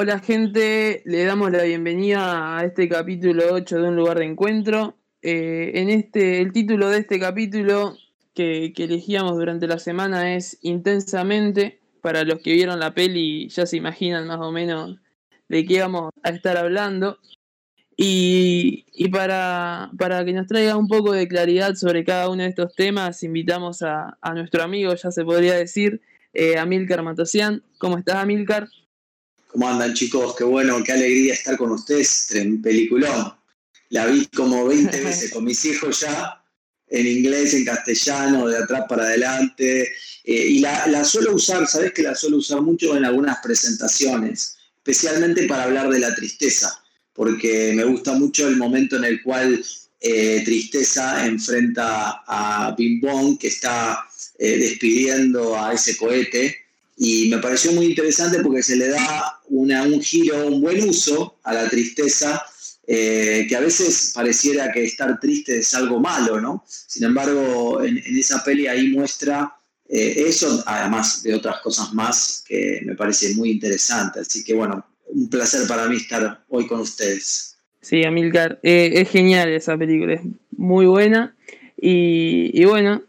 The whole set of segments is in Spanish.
Hola gente, le damos la bienvenida a este capítulo 8 de Un lugar de encuentro. Eh, en este, el título de este capítulo que, elegíamos durante la semana es Intensamente. Para los que vieron la peli ya se imaginan más o menos de qué vamos a estar hablando. Y, para, para, que nos traiga un poco de claridad sobre cada uno de estos temas, invitamos a, nuestro amigo, ya se podría decir, eh, Amilcar Matosian. ¿Cómo estás, Amilcar? ¿Cómo andan, chicos? Qué bueno, qué alegría estar con ustedes en peliculón. La vi como 20 veces con mis hijos ya, en inglés, en castellano, de atrás para adelante. Eh, y la, la, suelo usar, ¿sabes que la suelo usar mucho en algunas presentaciones? Especialmente para hablar de la tristeza, porque me gusta mucho el momento en el cual eh, Tristeza enfrenta a Bing Bong, que está eh, despidiendo a ese cohete. Y me pareció muy interesante porque se le da una, un giro, un buen uso a la tristeza eh, que a veces pareciera que estar triste es algo malo, ¿no? Sin embargo, en, esa peli ahí muestra eh, eso, además de otras cosas más que me parece muy interesante. Así que bueno, un placer para mí estar hoy con ustedes. Sí, Amilcar, eh, es genial esa película, es muy buena. Y, bueno,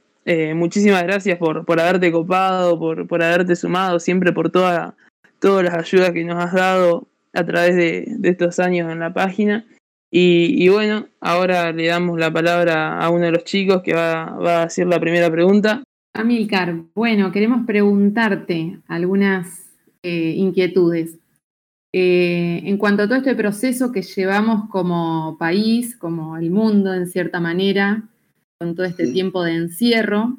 muchísimas gracias por, por haberte copado, por, por haberte sumado, siempre por toda, todas las ayudas que nos has dado a través de, estos años en la página. Y, bueno, ahora le damos la palabra a uno de los chicos que va, a hacer la primera pregunta. Amilcar, bueno, queremos preguntarte algunas eh, inquietudes. Eh, en cuanto a todo este proceso que llevamos como país, como el mundo en cierta manera, con todo este tiempo de encierro,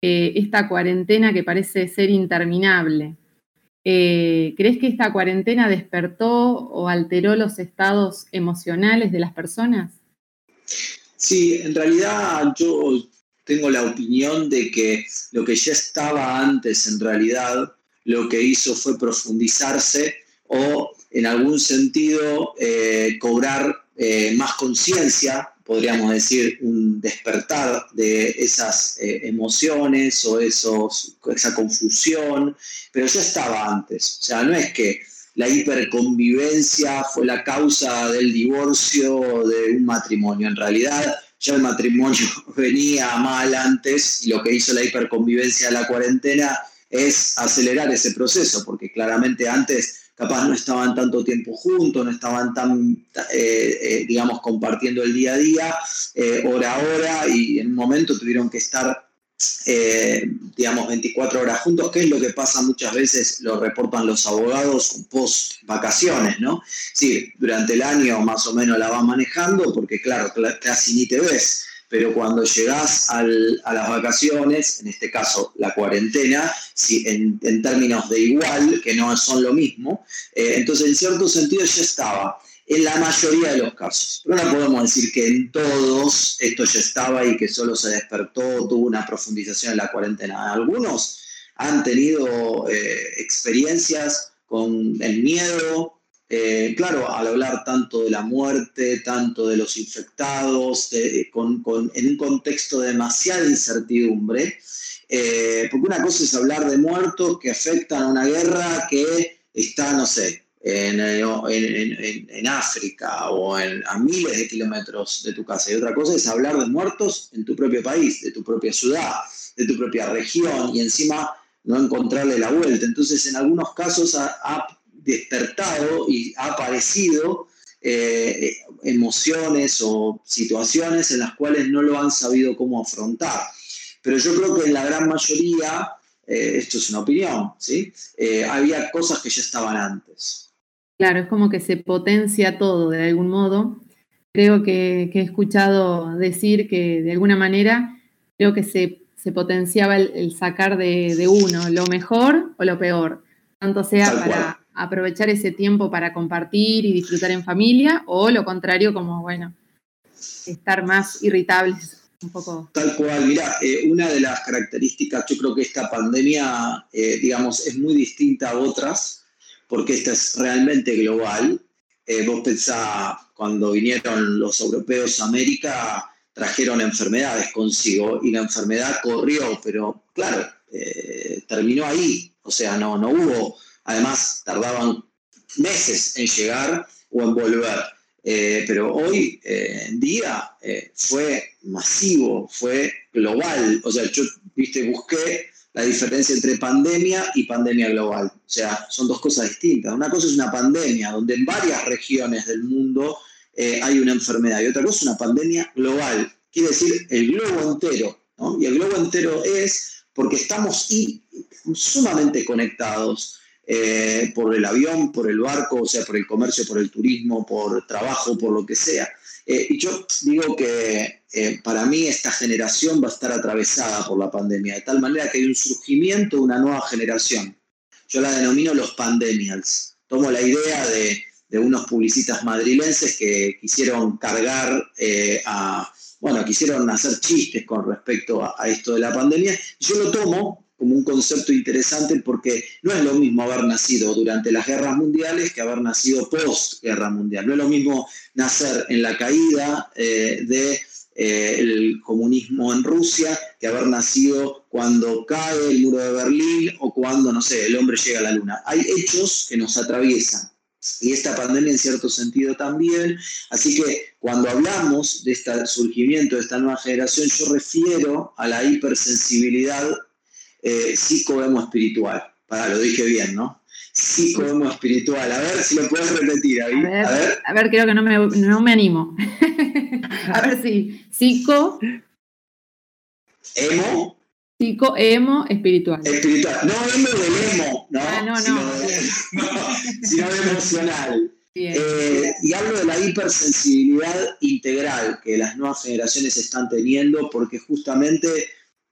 eh, esta cuarentena que parece ser interminable, eh, ¿Crees que esta cuarentena despertó o alteró los estados emocionales de las personas? Sí, en realidad yo tengo la opinión de que lo que ya estaba antes en realidad lo que hizo fue profundizarse o en algún sentido eh, cobrar eh, más conciencia podríamos decir, un despertar de esas eh, emociones o esos, esa confusión, pero ya estaba antes. O sea, no es que la hiperconvivencia fue la causa del divorcio de un matrimonio. En realidad, ya el matrimonio venía mal antes y lo que hizo la hiperconvivencia de la cuarentena es acelerar ese proceso, porque claramente antes capaz no estaban tanto tiempo juntos, no estaban tan, eh, eh, digamos, compartiendo el día a día, eh, hora a hora, y en un momento tuvieron que estar, digamos, 24 horas juntos, que es lo que pasa muchas veces, lo reportan los abogados post vacaciones, ¿no? Sí, durante el año más o menos la van manejando, porque claro, casi ni te ves pero cuando llegás a las vacaciones, en este caso la cuarentena, si en, términos de igual, que no son lo mismo, eh, entonces en cierto sentido ya estaba en la mayoría de los casos. Pero no podemos decir que en todos esto ya estaba y que solo se despertó, tuvo una profundización en la cuarentena. Algunos han tenido eh, experiencias con el miedo, eh, claro, al hablar tanto de la muerte, tanto de los infectados, con, en un contexto de demasiada incertidumbre, eh, porque una cosa es hablar de muertos que afectan a una guerra que está, no sé, en, en, África o a miles de kilómetros de tu casa. Y otra cosa es hablar de muertos en tu propio país, de tu propia ciudad, de tu propia región y encima no encontrarle la vuelta. Entonces, en algunos casos despertado y ha aparecido eh, emociones o situaciones en las cuales no lo han sabido cómo afrontar. Pero yo creo que en la gran mayoría, eh, esto es una opinión, ¿sí? Eh, había cosas que ya estaban antes. Claro, es como que se potencia todo de algún modo. Creo que, he escuchado decir que de alguna manera creo que se, potenciaba el, sacar de, de, uno lo mejor o lo peor, tanto sea para aprovechar ese tiempo para compartir y disfrutar en familia, o lo contrario, como, bueno, estar más irritables un poco. Tal cual, mira, eh, una de las características, yo creo que esta pandemia, eh, digamos, es muy distinta a otras, porque esta es realmente global. Eh, vos pensás, cuando vinieron los europeos a América, trajeron enfermedades consigo y la enfermedad corrió, pero claro, terminó ahí, o sea, no, no hubo Además, tardaban meses en llegar o en volver. Eh, pero hoy en día fue masivo, fue global. O sea, yo viste, busqué la diferencia entre pandemia y pandemia global. O sea, son dos cosas distintas. Una cosa es una pandemia, donde en varias regiones del mundo eh, hay una enfermedad, y otra cosa es una pandemia global. Quiere decir el globo entero. Y el globo entero es porque estamos sumamente conectados eh, por el avión, por el barco, o sea, por el comercio, por el turismo, por trabajo, por lo que sea. Eh, y yo digo que eh, para mí esta generación va a estar atravesada por la pandemia, de tal manera que hay un surgimiento de una nueva generación. Yo la denomino los pandemials. Tomo la idea de, unos publicistas madrilenses que quisieron cargar eh, a, bueno, quisieron hacer chistes con respecto a, a esto de la pandemia. Yo lo tomo como un concepto interesante porque no es lo mismo haber nacido durante las guerras mundiales que haber nacido post guerra mundial. No es lo mismo nacer en la caída del eh, de, eh, comunismo en Rusia que haber nacido cuando cae el muro de Berlín o cuando, no sé, el hombre llega a la luna. Hay hechos que nos atraviesan. Y esta pandemia en cierto sentido también. Así que cuando hablamos de este surgimiento de esta nueva generación, yo refiero a la hipersensibilidad eh, psico-emo-espiritual. Para, lo dije bien, ¿no? Psico-emo-espiritual. A ver si lo puedes repetir. A ver, a ver. creo que no me, no me animo. a ver si. Psico. Emo. Psico, emo, espiritual. Espiritual. No emo del emo, ¿no? Ah, no, no. Sino, de, emocional. Eh, y hablo de la hipersensibilidad integral que las nuevas generaciones están teniendo porque justamente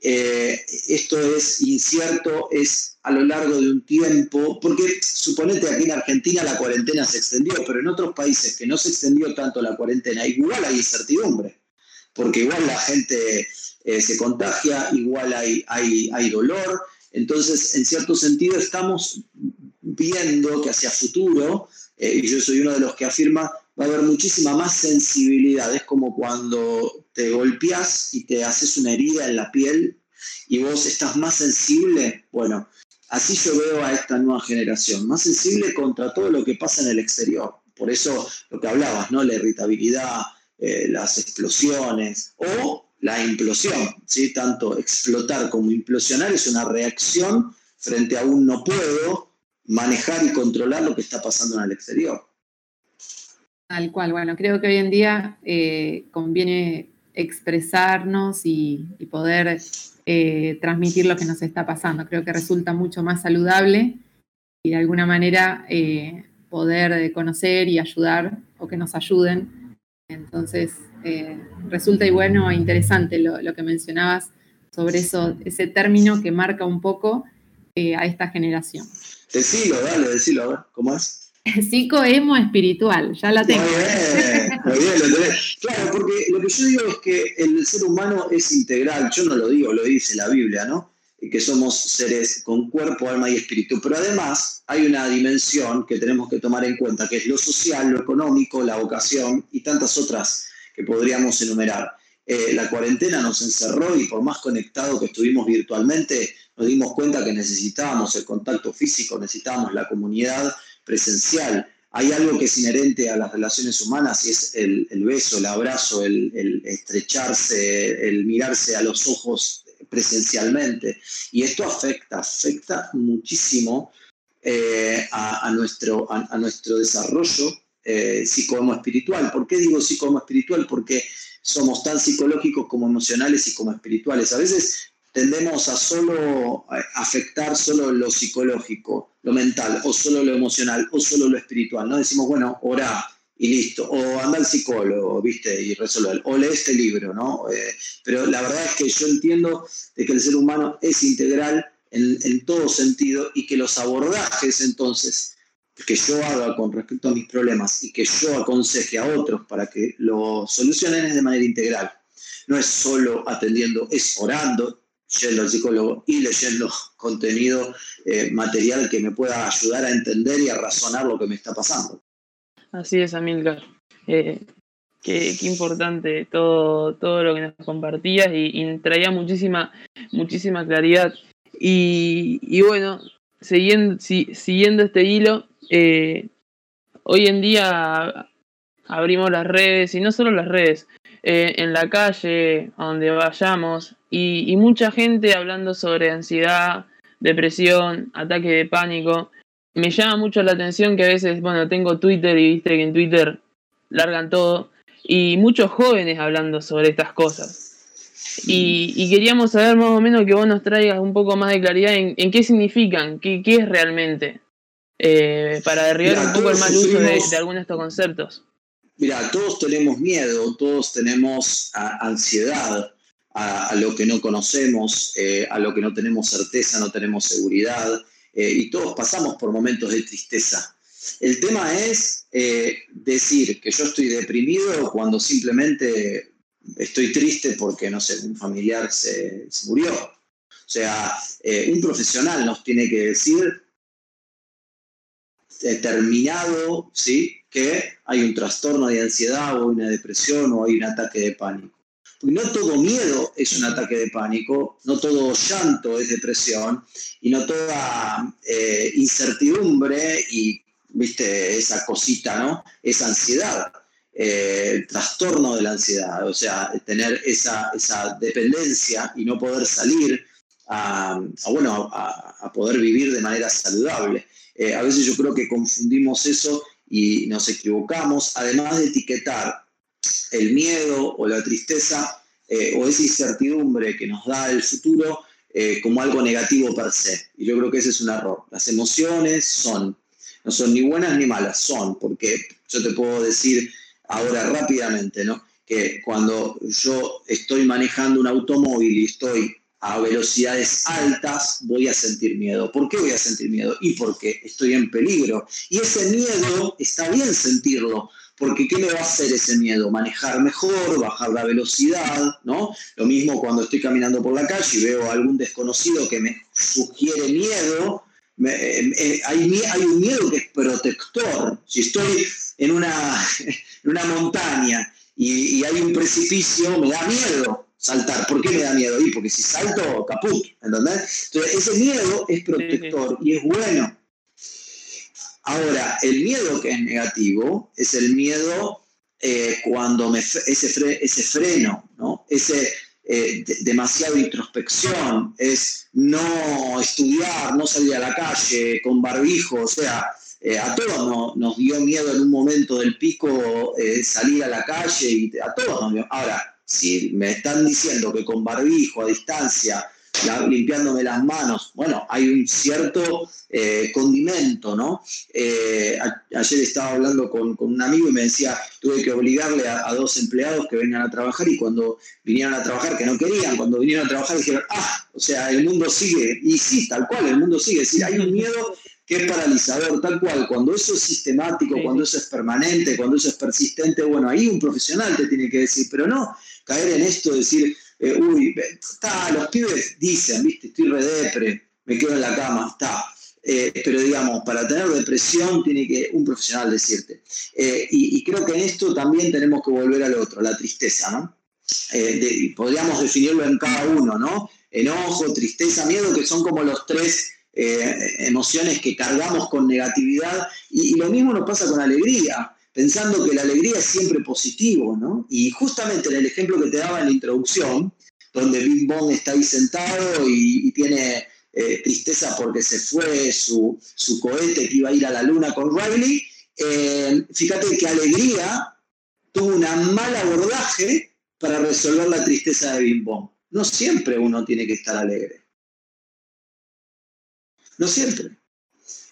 eh, esto es incierto, es a lo largo de un tiempo, porque suponete aquí en Argentina la cuarentena se extendió, pero en otros países que no se extendió tanto la cuarentena, igual hay incertidumbre, porque igual la gente eh, se contagia, igual hay, hay, hay dolor, entonces en cierto sentido estamos viendo que hacia futuro, eh, y yo soy uno de los que afirma, va a haber muchísima más sensibilidad. Es como cuando te golpeas y te haces una herida en la piel y vos estás más sensible. Bueno, así yo veo a esta nueva generación, más sensible contra todo lo que pasa en el exterior. Por eso lo que hablabas, ¿no? La irritabilidad, eh, las explosiones o la implosión, ¿sí? Tanto explotar como implosionar es una reacción frente a un no puedo manejar y controlar lo que está pasando en el exterior. Tal cual, bueno, creo que hoy en día eh, conviene expresarnos y, poder eh, transmitir lo que nos está pasando. Creo que resulta mucho más saludable y de alguna manera eh, poder conocer y ayudar o que nos ayuden. Entonces, resulta y bueno e interesante lo, que mencionabas sobre eso, ese término que marca un poco a esta generación. Decilo, dale, decilo, ¿cómo es? Psico emo espiritual, ya la tengo. Muy bien, lo tenés. Claro, porque lo que yo digo es que el ser humano es integral, yo no lo digo, lo dice la Biblia, ¿no? Que somos seres con cuerpo, alma y espíritu. Pero además hay una dimensión que tenemos que tomar en cuenta, que es lo social, lo económico, la vocación y tantas otras que podríamos enumerar. Eh, la cuarentena nos encerró y por más conectado que estuvimos virtualmente, nos dimos cuenta que necesitábamos el contacto físico, necesitábamos la comunidad presencial. Hay algo que es inherente a las relaciones humanas y es el, beso, el abrazo, el, estrecharse, el mirarse a los ojos presencialmente. Y esto afecta, afecta muchísimo eh, a, nuestro, a, nuestro desarrollo eh, psicoemo-espiritual. ¿Por qué digo psicoemo-espiritual? Porque somos tan psicológicos como emocionales y como espirituales. A veces tendemos a solo afectar solo lo psicológico, lo mental, o solo lo emocional, o solo lo espiritual. No decimos, bueno, ora y listo, o anda al psicólogo, viste, y resuelve, o lee este libro, ¿no? Eh, pero la verdad es que yo entiendo de que el ser humano es integral en, en todo sentido y que los abordajes entonces que yo haga con respecto a mis problemas y que yo aconseje a otros para que lo solucionen es de manera integral. No es solo atendiendo, es orando, yendo al psicólogo y leyendo contenido eh, material que me pueda ayudar a entender y a razonar lo que me está pasando. Así es, Amilcar. Eh, qué, importante todo, todo lo que nos compartías y, traía muchísima, muchísima claridad. Y, bueno, siguiendo, siguiendo este hilo, eh, hoy en día abrimos las redes, y no solo las redes, eh, en la calle, a donde vayamos, y, mucha gente hablando sobre ansiedad, depresión, ataque de pánico. Me llama mucho la atención que a veces, bueno, tengo Twitter y viste que en Twitter largan todo, y muchos jóvenes hablando sobre estas cosas. Y, queríamos saber más o menos que vos nos traigas un poco más de claridad en, qué significan, qué, qué es realmente, eh, para derribar un poco el mal uso de, algunos de estos conceptos. Mira, todos tenemos miedo, todos tenemos ansiedad a, lo que no conocemos, eh, a lo que no tenemos certeza, no tenemos seguridad, eh, y todos pasamos por momentos de tristeza. El tema es decir que yo estoy deprimido cuando simplemente estoy triste porque, no sé, un familiar se, murió. O sea, eh, un profesional nos tiene que decir determinado, ¿sí? Que hay un trastorno de ansiedad o una depresión o hay un ataque de pánico. Porque no todo miedo es un ataque de pánico, no todo llanto es depresión y no toda eh, incertidumbre y, viste, esa cosita, ¿no? Es ansiedad el eh, trastorno de la ansiedad, o sea, tener esa, esa dependencia y no poder salir a, bueno, a, poder vivir de manera saludable. Eh, a veces yo creo que confundimos eso y nos equivocamos, además de etiquetar el miedo o la tristeza eh, o esa incertidumbre que nos da el futuro como algo negativo per se. Y yo creo que ese es un error. Las emociones son, no son ni buenas ni malas, son, porque yo te puedo decir, ahora rápidamente, ¿no? Que cuando yo estoy manejando un automóvil y estoy a velocidades altas, voy a sentir miedo. ¿Por qué voy a sentir miedo? Y porque estoy en peligro. Y ese miedo está bien sentirlo, porque ¿qué me va a hacer ese miedo? Manejar mejor, bajar la velocidad, ¿no? Lo mismo cuando estoy caminando por la calle y veo a algún desconocido que me sugiere miedo, eh, eh, hay, un miedo que es protector. Si estoy en una, una montaña y, hay un precipicio, me da miedo saltar. ¿Por qué me da miedo? Y porque si salto, caput, ¿entendés? Entonces, ese miedo es protector y es bueno. Ahora, el miedo que es negativo es el miedo eh, cuando me, ese, ese freno, ¿no? Ese, eh, demasiada introspección, es no estudiar, no salir a la calle con barbijo, o sea, eh, a todos nos dio miedo en un momento del pico eh, salir a la calle y a todos nos dio. Ahora, si me están diciendo que con barbijo, a distancia, limpiándome las manos. Bueno, hay un cierto eh, condimento, ¿no? Eh, ayer estaba hablando con, un amigo y me decía, tuve que obligarle a, dos empleados que vengan a trabajar y cuando vinieron a trabajar, que no querían, cuando vinieron a trabajar dijeron, ah, o sea, el mundo sigue. Y sí, tal cual, el mundo sigue. Es decir, hay un miedo que es paralizador, tal cual. Cuando eso es sistemático, cuando eso es permanente, cuando eso es persistente, bueno, ahí un profesional te tiene que decir, pero no caer en esto, decir, eh, uy, está, los pibes dicen, viste, estoy redepre, me quedo en la cama, está. Eh, pero digamos, para tener depresión tiene que un profesional decirte. Eh, y, creo que en esto también tenemos que volver al otro, la tristeza, ¿no? podríamos definirlo en cada uno, ¿no? Enojo, tristeza, miedo, que son como los tres emociones que cargamos con negatividad. Y, lo mismo nos pasa con alegría pensando que la alegría es siempre positivo, ¿no? Y justamente en el ejemplo que te daba en la introducción, donde Big Bong está ahí sentado y, tiene eh, tristeza porque se fue su, cohete que iba a ir a la luna con Riley, eh, fíjate que alegría tuvo un mal abordaje para resolver la tristeza de Bong. No siempre uno tiene que estar alegre. No siempre.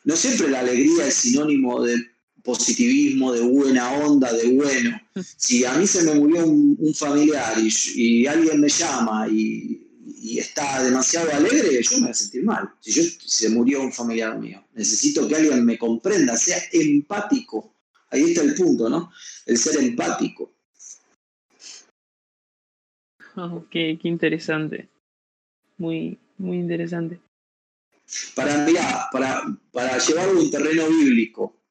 No siempre la alegría es sinónimo de positivismo, de buena onda, de bueno. Si a mí se me murió un, familiar y, alguien me llama y, está demasiado alegre, yo me voy a sentir mal. Si yo, se murió un familiar mío, necesito que alguien me comprenda, sea empático. Ahí está el punto, ¿no? El ser empático. Qué, interesante. Muy, muy interesante. Para, para, para llevarlo a un terreno bíblico,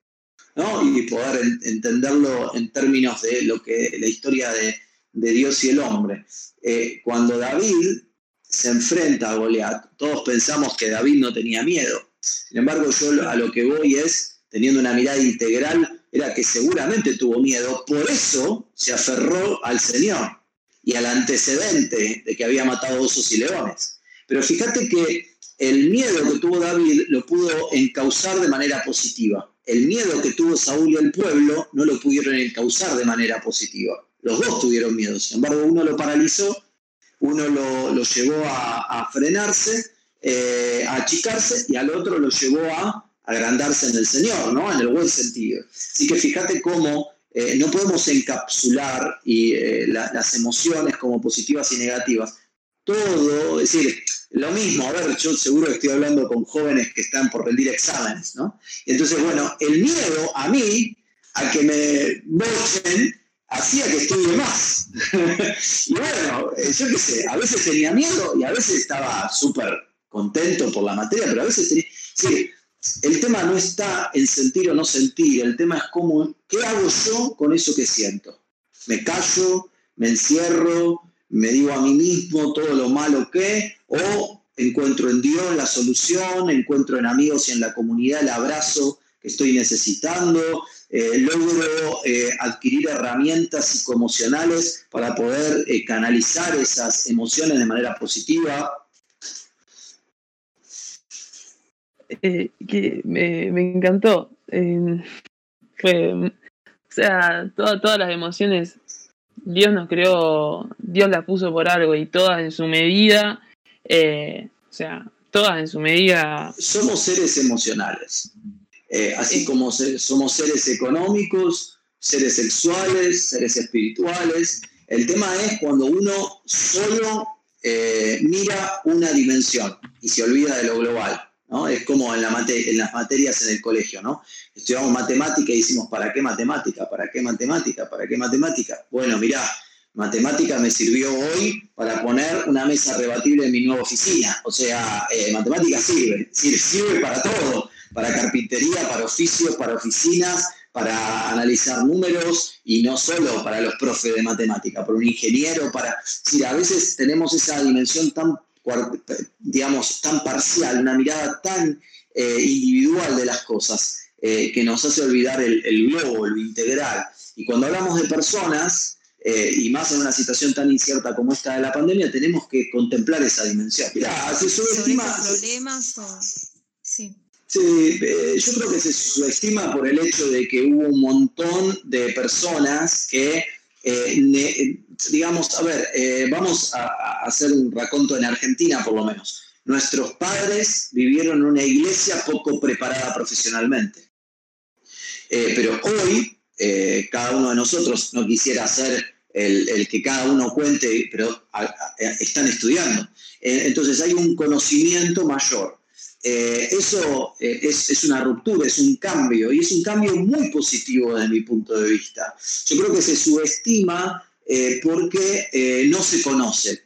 y poder entenderlo en términos de lo que la historia de, Dios y el hombre. Eh, cuando David se enfrenta a Goliat, todos pensamos que David no tenía miedo. Sin embargo, yo a lo que voy es, teniendo una mirada integral, era que seguramente tuvo miedo, por eso se aferró al Señor y al antecedente de que había matado osos y leones. Pero fíjate que el miedo que tuvo David lo pudo encauzar de manera positiva. El miedo que tuvo Saúl y el pueblo no lo pudieron encauzar de manera positiva. Los dos tuvieron miedo, sin embargo uno lo paralizó, uno lo, llevó a, frenarse, eh, a achicarse y al otro lo llevó a agrandarse en el Señor, ¿no? En el buen sentido. Así que fíjate cómo eh, no podemos encapsular eh, las emociones como positivas y negativas. Todo, es decir, lo mismo, a ver, yo seguro que estoy hablando con jóvenes que están por rendir exámenes, ¿no? Entonces, bueno, el miedo a mí, a que me bochen, hacía que estudie más. y bueno, eh, yo qué sé, a veces tenía miedo y a veces estaba súper contento por la materia, pero a veces tenía... Sí, el tema no está en sentir o no sentir, el tema es cómo, ¿qué hago yo con eso que siento? ¿Me callo? ¿Me encierro? ¿Me digo a mí mismo todo lo malo que? ¿O encuentro en Dios la solución? ¿Encuentro en amigos y en la comunidad el abrazo que estoy necesitando? Eh, ¿Logro eh, adquirir herramientas psicoemocionales para poder eh, canalizar esas emociones de manera positiva? Que me, encantó. o sea, todas las emociones, Dios nos creó, Dios las puso por algo y todas en su medida, eh, o sea, todas en su medida. Somos seres emocionales, eh, así como somos seres económicos, seres sexuales, seres espirituales. El tema es cuando uno solo mira una dimensión y se olvida de lo global. Es como en, la en las materias en el colegio, ¿no? Estudiamos matemática y decimos, ¿para qué matemática? ¿Para qué matemática? ¿Para qué matemática? Bueno, mirá, matemática me sirvió hoy para poner una mesa rebatible en mi nueva oficina. O sea, eh, matemática sirve, sirve, sirve para todo, para carpintería, para oficios, para oficinas, para analizar números y no solo para los profes de matemática, para un ingeniero, para... Sí, a veces tenemos esa dimensión tan digamos, tan parcial, una mirada tan eh, individual de las cosas, eh, que nos hace olvidar el, globo, lo integral. Y cuando hablamos de personas, eh, y más en una situación tan incierta como esta de la pandemia, tenemos que contemplar esa dimensión. Mirá, se subestima... problemas Sí. Sí, yo creo que se subestima por el hecho de que hubo un montón de personas que eh, digamos, a ver, eh, vamos a, hacer un raconto en Argentina por lo menos. Nuestros padres vivieron en una iglesia poco preparada profesionalmente. Eh, pero hoy, cada uno de nosotros no quisiera ser el, el que cada uno cuente, pero están estudiando. entonces hay un conocimiento mayor. Eh, eso eh, es, una ruptura, es un cambio, y es un cambio muy positivo desde mi punto de vista. Yo creo que se subestima eh, porque no se conoce.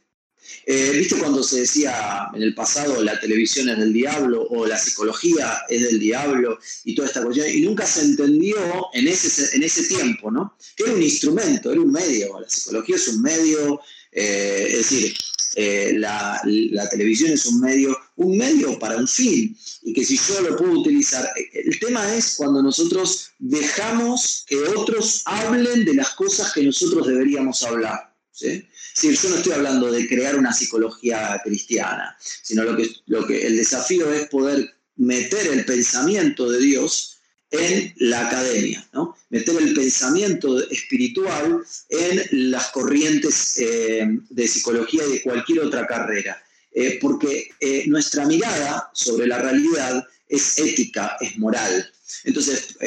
¿Viste cuando se decía en el pasado la televisión es del diablo o la psicología es del diablo y toda esta cuestión? Y nunca se entendió en ese, en ese tiempo, ¿no? Que era un instrumento, era un medio. La psicología es un medio, es decir, eh, la, televisión es un medio, un medio para un fin, y que si yo lo puedo utilizar, el tema es cuando nosotros dejamos que otros hablen de las cosas que nosotros deberíamos hablar. ¿sí? yo no estoy hablando de crear una psicología cristiana, sino lo que, lo que el desafío es poder meter el pensamiento de Dios en la academia, ¿no? meter el pensamiento espiritual en las corrientes eh, de psicología y de cualquier otra carrera, eh, porque eh, nuestra mirada sobre la realidad es ética, es moral. Entonces,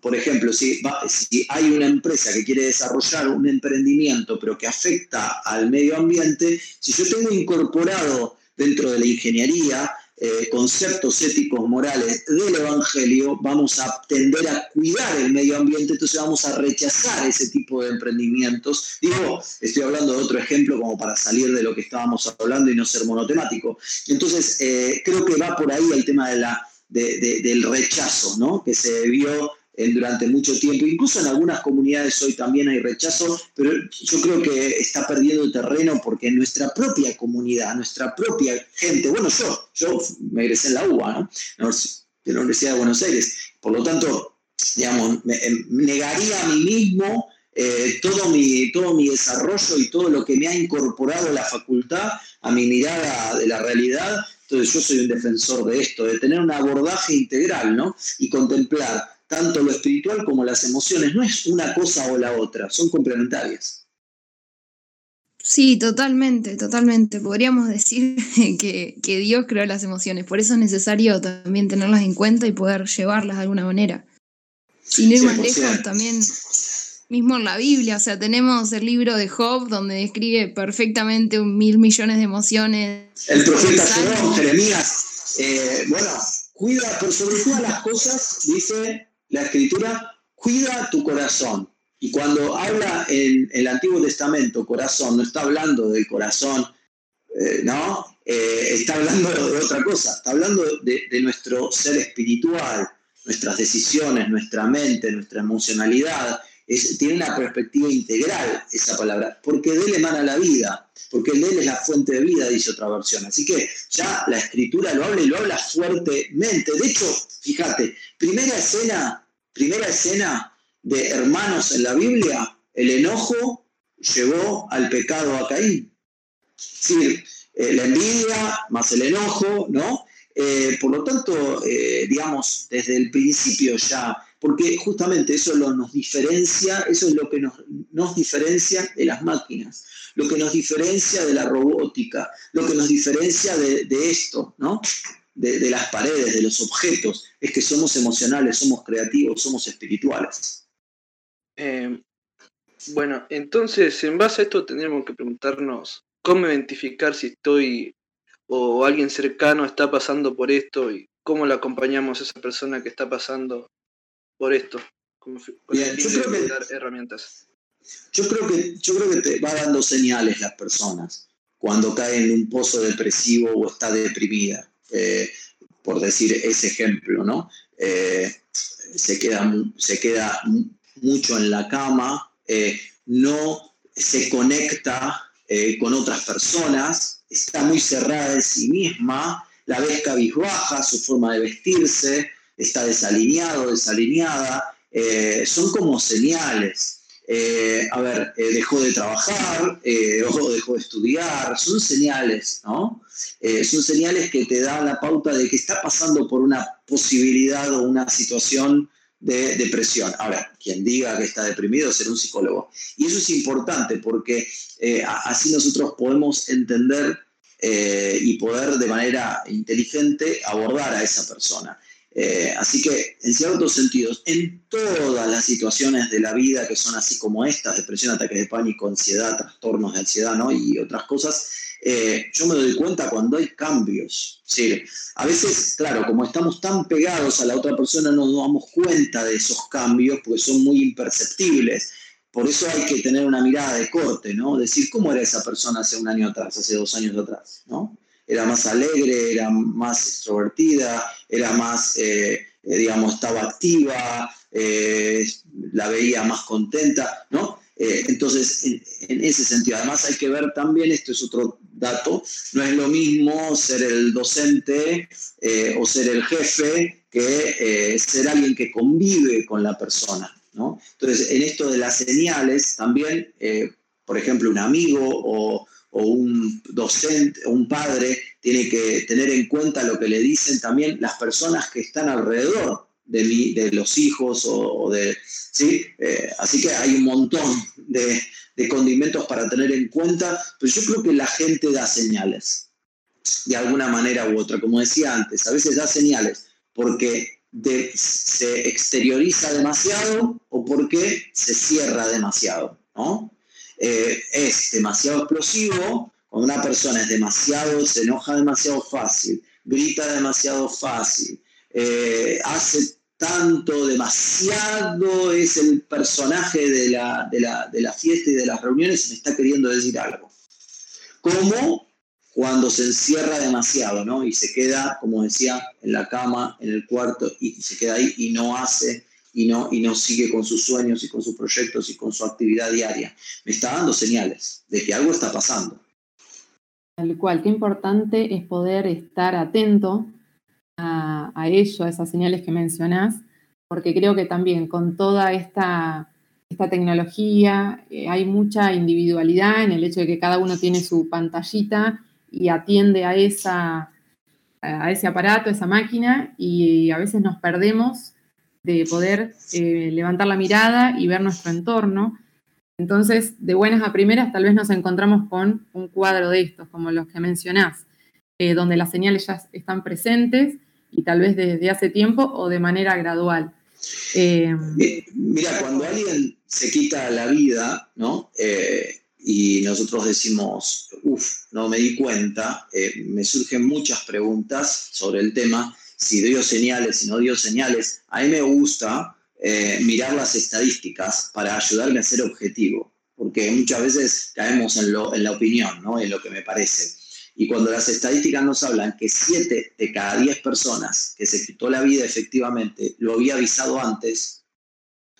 por ejemplo, si, si hay una empresa que quiere desarrollar un emprendimiento, pero que afecta al medio ambiente, si yo tengo incorporado dentro de la ingeniería eh, conceptos éticos morales del Evangelio, vamos a tender a cuidar el medio ambiente, entonces vamos a rechazar ese tipo de emprendimientos. Digo, estoy hablando de otro ejemplo como para salir de lo que estábamos hablando y no ser monotemático. Entonces, eh, creo que va por ahí el tema de la, del rechazo, ¿no? que se vio durante mucho tiempo. Incluso en algunas comunidades hoy también hay rechazo, pero yo creo que está perdiendo terreno porque nuestra propia comunidad, nuestra propia gente, bueno, yo, yo me egresé en la UBA, ¿no? de la Universidad de Buenos Aires, por lo tanto, digamos, em, negaría a mí mismo eh, todo, mi, todo mi desarrollo y todo lo que me ha incorporado la facultad a mi mirada de la realidad. Entonces yo soy un defensor de esto, de tener un abordaje integral, ¿no? Y contemplar tanto lo espiritual como las emociones. No es una cosa o la otra, son complementarias. Sí, totalmente, totalmente. Podríamos decir que, que, Dios creó las emociones, por eso es necesario también tenerlas en cuenta y poder llevarlas de alguna manera. Sin ir más lejos, también mismo en la Biblia, o sea, tenemos el libro de Job donde describe perfectamente un mil millones de emociones. El profeta Jeremías, eh, bueno, cuida, por sobre todas las cosas, dice la escritura, cuida tu corazón. Y cuando habla en el Antiguo Testamento, corazón, no está hablando del corazón, eh, ¿no? Eh, está hablando de otra cosa, está hablando de nuestro ser espiritual, nuestras decisiones, nuestra mente, nuestra emocionalidad tiene una perspectiva integral esa palabra, porque de él emana la vida, porque de él es la fuente de vida, dice otra versión. Así que ya la escritura lo habla y lo habla fuertemente. De hecho, fíjate, primera escena, primera escena de hermanos en la Biblia, el enojo llevó al pecado a Caín. Sí, eh, la envidia más el enojo, ¿no? Eh, por lo tanto, eh, digamos, desde el principio ya porque justamente eso lo nos diferencia, eso es lo que nos, nos diferencia de las máquinas, lo que nos diferencia de la robótica, lo que nos diferencia de, esto, ¿no? De, las paredes, de los objetos, es que somos emocionales, somos creativos, somos espirituales. Eh, bueno, entonces en base a esto tendríamos que preguntarnos cómo identificar si estoy o alguien cercano está pasando por esto y cómo le acompañamos a esa persona que está pasando por esto. Bien, yo creo que, herramientas. Yo creo, que, yo creo que te va dando señales las personas cuando caen en un pozo depresivo o está deprimida. Eh, por decir ese ejemplo, ¿no? Eh, se, queda, se queda mucho en la cama, eh, no se conecta con otras personas, está muy cerrada en sí misma, la ves cabizbaja, su forma de vestirse, está desalineado, desalineada, son como señales. Eh, a ver, eh, dejó de trabajar o dejó de estudiar, son señales, ¿no? son señales que te dan la pauta de que está pasando por una posibilidad o una situación de depresión. Ahora, quien diga que está deprimido será un psicólogo. Y eso es importante porque así nosotros podemos entender y poder de manera inteligente abordar a esa persona. Eh, así que, en ciertos sentidos, en todas las situaciones de la vida que son así como estas, depresión, ataques de pánico, ansiedad, trastornos de ansiedad ¿no? y otras cosas, eh, yo me doy cuenta cuando hay cambios. ¿sí? A veces, claro, como estamos tan pegados a la otra persona, no nos damos cuenta de esos cambios porque son muy imperceptibles. Por eso hay que tener una mirada de corte, ¿no? Decir, ¿cómo era esa persona hace un año atrás, hace dos años atrás? ¿no? Era más alegre, era más extrovertida, era más, eh, eh, digamos, estaba activa, eh, la veía más contenta, ¿no? entonces, en, ese sentido, además hay que ver también, esto es otro dato, no es lo mismo ser el docente o ser el jefe que ser alguien que convive con la persona, ¿no? Entonces, en esto de las señales, también, por ejemplo, un amigo o o un docente o un padre tiene que tener en cuenta lo que le dicen también las personas que están alrededor de, de los hijos o, de... ¿sí? Eh, así que hay un montón de, condimentos para tener en cuenta, pero yo creo que la gente da señales, de alguna manera u otra. Como decía antes, a veces da señales porque se exterioriza demasiado o porque se cierra demasiado, ¿no? Eh, es demasiado explosivo, cuando una persona es demasiado, se enoja demasiado fácil, grita demasiado fácil, eh, hace tanto, demasiado, es el personaje de la, de, la, fiesta y de las reuniones me está queriendo decir algo. Como cuando se encierra demasiado, ¿no? Y se queda, como decía, en la cama, en el cuarto, y se queda ahí y no hace y no, y no sigue con sus sueños y con sus proyectos y con su actividad diaria. Me está dando señales de que algo está pasando. Tal cual, qué importante es poder estar atento a, a ello, a esas señales que mencionás, porque creo que también con toda esta, esta tecnología eh, hay mucha individualidad en el hecho de que cada uno tiene su pantallita y atiende a, esa, a ese aparato, a esa máquina, y a veces nos perdemos de poder eh, levantar la mirada y ver nuestro entorno. Entonces, de buenas a primeras, tal vez nos encontramos con un cuadro de estos, como los que mencionás, eh, donde las señales ya están presentes y tal vez desde hace tiempo o de manera gradual. Eh, mira, cuando alguien se quita la vida, ¿no? y nosotros decimos, uff, no me di cuenta, me surgen muchas preguntas sobre el tema si dio señales, si no dio señales. A mí me gusta eh, mirar las estadísticas para ayudarme a ser objetivo, porque muchas veces caemos en, lo, en la opinión, ¿no? en lo que me parece. Y cuando las estadísticas nos hablan que 7 de cada 10 personas que se quitó la vida efectivamente lo había avisado antes,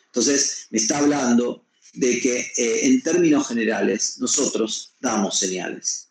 entonces me está hablando de que eh, en términos generales nosotros damos señales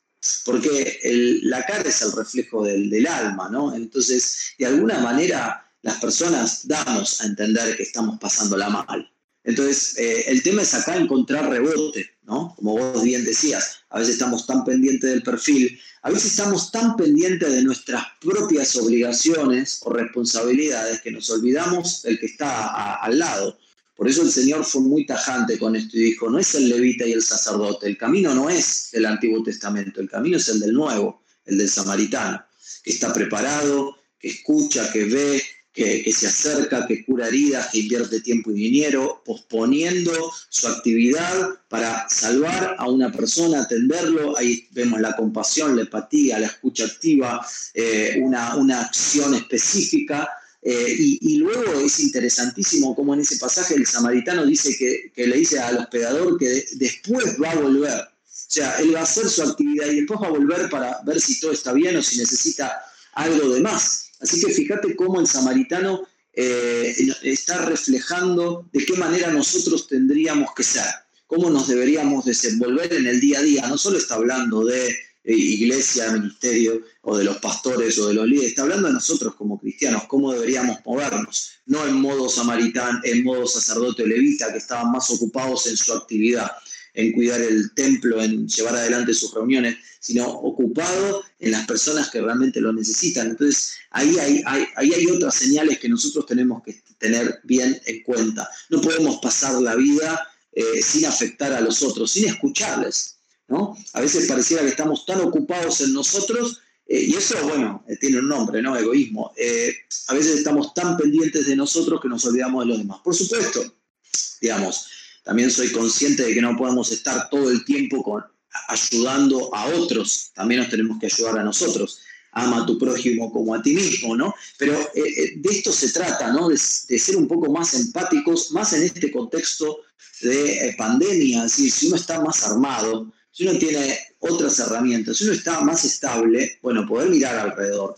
porque la cara es el reflejo del, alma, ¿no? Entonces, de alguna manera, las personas damos a entender que estamos pasándola mal. Entonces, eh, el tema es acá encontrar rebote, ¿no? Como vos bien decías, a veces estamos tan pendientes del perfil, a veces estamos tan pendientes de nuestras propias obligaciones o responsabilidades que nos olvidamos del que está al lado. Por eso el Señor fue muy tajante con esto y dijo, no es el levita y el sacerdote, el camino no es el Antiguo Testamento, el camino es el del Nuevo, el del samaritano, que está preparado, que escucha, que ve, que, se acerca, que cura heridas, que invierte tiempo y dinero, posponiendo su actividad para salvar a una persona, atenderlo. Ahí vemos la compasión, la empatía, la escucha activa, eh, una, una acción específica eh, y, luego es interesantísimo como en ese pasaje el samaritano dice que, le dice al hospedador que después va a volver. O sea, él va a hacer su actividad y después va a volver para ver si todo está bien o si necesita algo de más. Así que fíjate cómo el samaritano eh, está reflejando de qué manera nosotros tendríamos que ser, cómo nos deberíamos desenvolver en el día a día. No solo está hablando de iglesia, ministerio, o de los pastores o de los líderes, está hablando de nosotros como cristianos, cómo deberíamos movernos, no en modo samaritán, en modo sacerdote o levita, que estaban más ocupados en su actividad, en cuidar el templo, en llevar adelante sus reuniones, sino ocupado en las personas que realmente lo necesitan. Entonces, ahí hay, ahí hay otras señales que nosotros tenemos que tener bien en cuenta. No podemos pasar la vida eh, sin afectar a los otros, sin escucharles. A veces pareciera que estamos tan ocupados en nosotros, eh, y eso, bueno, eh, tiene un nombre, ¿no? Egoísmo. Eh, a veces estamos tan pendientes de nosotros que nos olvidamos de los demás. Por supuesto, digamos, también soy consciente de que no podemos estar todo el tiempo con, ayudando a otros, también nos tenemos que ayudar a nosotros. Ama a tu prójimo como a ti mismo, ¿no? Pero de esto se trata, ¿no? De, de, ser un poco más empáticos, más en este contexto de pandemia, es si uno está más armado, si uno tiene otras herramientas, si uno está más estable, bueno, poder mirar alrededor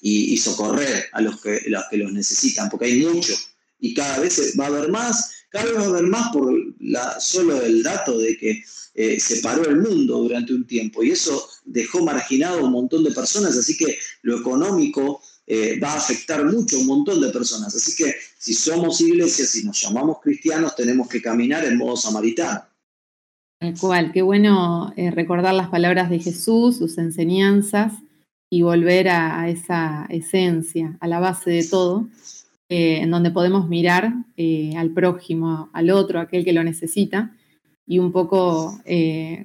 y, socorrer a los que, los que los necesitan, porque hay mucho y cada vez va a haber más, cada vez va a haber más por la, solo el dato de que eh, se paró el mundo durante un tiempo y eso dejó marginado a un montón de personas, así que lo económico eh, va a afectar mucho a un montón de personas. Así que si somos iglesias, si nos llamamos cristianos, tenemos que caminar en modo samaritano. Tal cual, qué bueno eh, recordar las palabras de Jesús, sus enseñanzas y volver a, esa esencia, a la base de todo, eh, en donde podemos mirar eh, al prójimo, al otro, aquel que lo necesita, y un poco,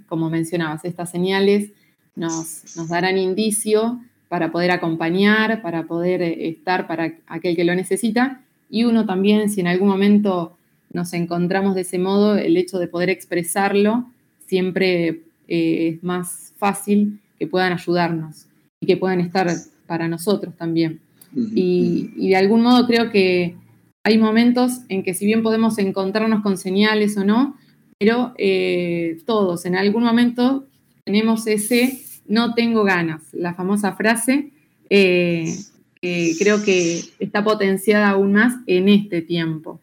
como mencionabas, estas señales nos, nos darán indicio para poder acompañar, para poder estar para aquel que lo necesita, y uno también, si en algún momento nos encontramos de ese modo, el hecho de poder expresarlo siempre eh, es más fácil que puedan ayudarnos y que puedan estar para nosotros también. y, de algún modo creo que hay momentos en que si bien podemos encontrarnos con señales o no, pero eh, todos en algún momento tenemos ese no tengo ganas, la famosa frase eh, que creo que está potenciada aún más en este tiempo.